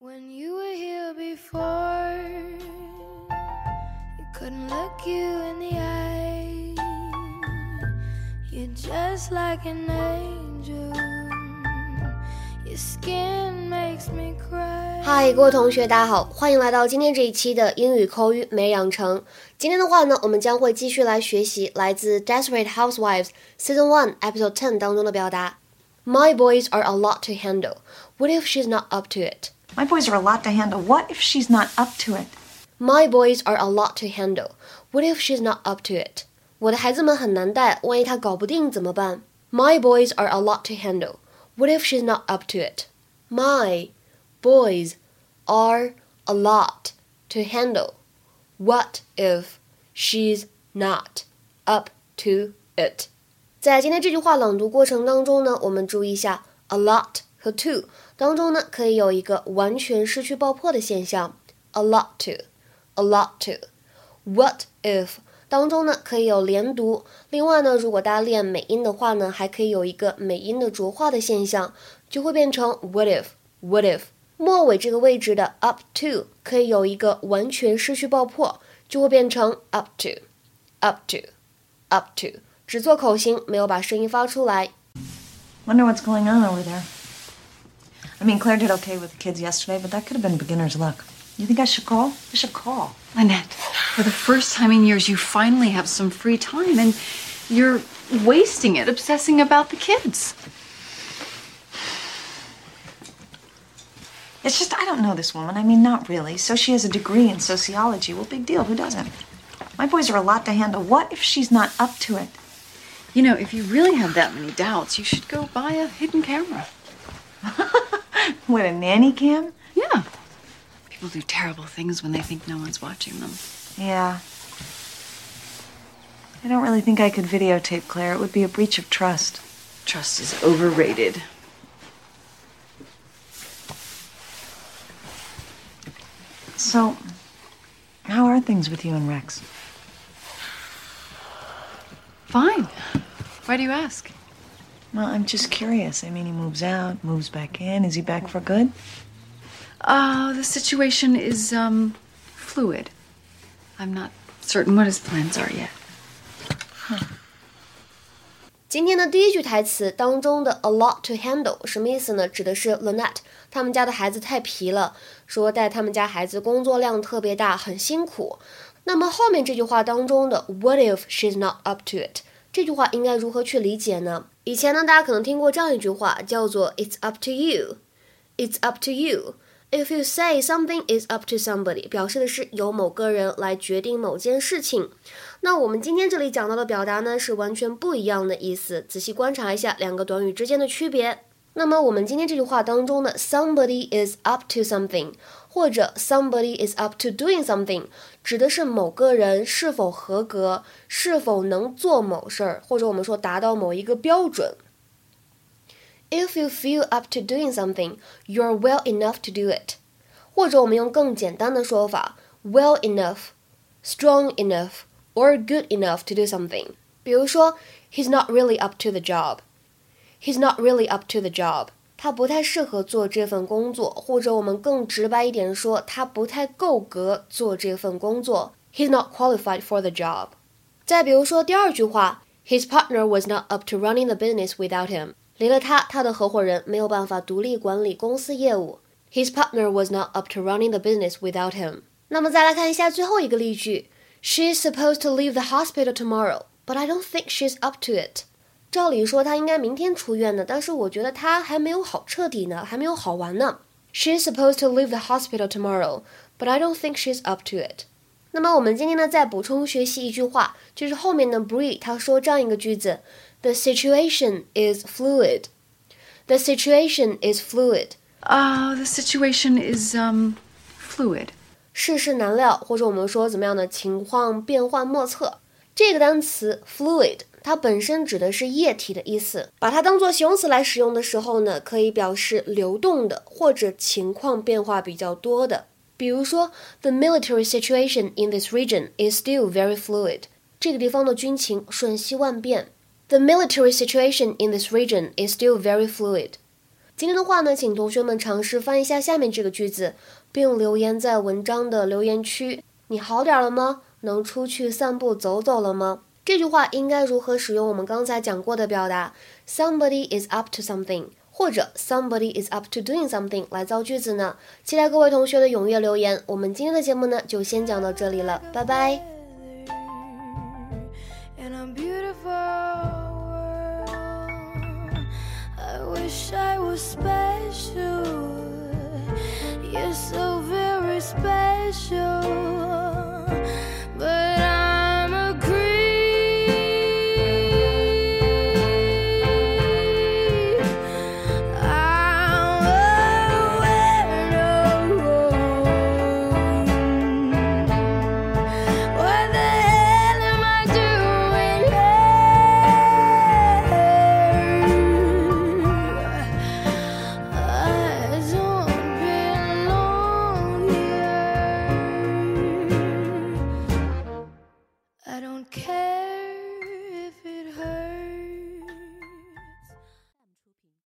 When you were here before, you couldn't look you in the eye. You're just like an angel. Your skin makes me cry. 嗨，各位同学，大家好，欢迎来到今天这一期的英语口语每日养成。今天的话呢，我们将会继续来学习来自《Desperate Housewives》Season One Episode Ten 当中的表达。My boys are a lot to handle. What if she's not up to it? My boys are a lot to handle. What if she's not up to it? My boys are a lot to handle. What if she's not up to it? 我的孩子们很难带，万一她搞不定怎么办？My boys are a lot to handle. What if she's not up to it? My boys are a lot to handle. What if she's not up to it? 在今天这句话朗读过程当中呢，我们注意一下 a lot 和 to 当中呢，可以有一个完全失去爆破的现象，a lot to，a lot to。What if 当中呢可以有连读，另外呢，如果大家练美音的话呢，还可以有一个美音的浊化的现象，就会变成 what if，what if。末尾这个位置的 up to 可以有一个完全失去爆破，就会变成 up to，up to，up to。只做口型，没有把声音发出来。Wonder what's going on over there. I mean, Claire did okay with the kids yesterday, but that could have been beginner's luck. You think I should call? I should call. Lynette, for the first time in years, you finally have some free time and you're wasting it obsessing about the kids. It's just, I don't know this woman. I mean, not really. So she has a degree in sociology. Well, big deal. Who doesn't? My boys are a lot to handle. What if she's not up to it? You know, if you really have that many doubts, you should go buy a hidden camera. What, a nanny cam? Yeah. People do terrible things when they think no one's watching them. Yeah. I don't really think I could videotape Claire. It would be a breach of trust. Trust is overrated. So, how are things with you and Rex? Fine. Why do you ask? Well, I'm just curious. I mean, he moves out, moves back in. Is he back for good? Uh, the situation is, um, fluid. I'm not certain what his plans are yet. 今天的第一句台词当中的 a lot to handle 什么意思呢？指的是 Lynette 他们家的孩子太皮了，说带他们家孩子工作量特别大，很辛苦。那么后面这句话当中的 What if she's not up to it？ 这句话应该如何去理解呢？以前呢，大家可能听过这样一句话，叫做 It's up to you. It's up to you. If you say something is up to somebody，表示的是由某个人来决定某件事情。那我们今天这里讲到的表达呢，是完全不一样的意思。仔细观察一下两个短语之间的区别。那么我们今天这句话当中的 somebody is up to something，或者 somebody is up to doing something，指的是某个人是否合格，是否能做某事儿，或者我们说达到某一个标准。If you feel up to doing something, you're well enough to do it。或者我们用更简单的说法，well enough, strong enough, or good enough to do something。比如说，He's not really up to the job。He's not really up to the job。 他不太适合做这份工作，或者我们更直白一点说，他不太够格做这份工作。He's not qualified for the job。再比如说第二句话，His partner was not up to running the business without him。离了他，他的合伙人没有办法独立管理公司业务。His partner was not up to running the business without him。那么再来看一下最后一个例句，She is supposed to leave the hospital tomorrow, but I don't think she's up to it。 照理说他应该明天出院的，但是我觉得他还没有好彻底呢，还没有好完呢。She is supposed to leave the hospital tomorrow, but I don't think she's up to it。那么我们今天呢，再补充学习一句话，就是后面的 Bree 他说这样一个句子：The situation is fluid. The situation is fluid. Uh, the situation is, um, fluid. 世事难料，或者我们说怎么样的情况变幻莫测。这个单词 fluid，它本身指的是液体的意思，把它当做形容词来使用的时候呢，可以表示流动的或者情况变化比较多的。比如说，The military situation in this region is still very fluid。这个地方的军情瞬息万变。The military situation in this region is still very fluid。今天的话呢，请同学们尝试翻一下下面这个句子，并留言在文章的留言区。你好点了吗？能出去散步走走了吗？这句话应该如何使用我们刚才讲过的表达？Somebody is up to something，或者 Somebody is up to doing something 来造句子呢？期待各位同学的踊跃留言。我们今天的节目呢，就先讲到这里了，拜拜。I don't care.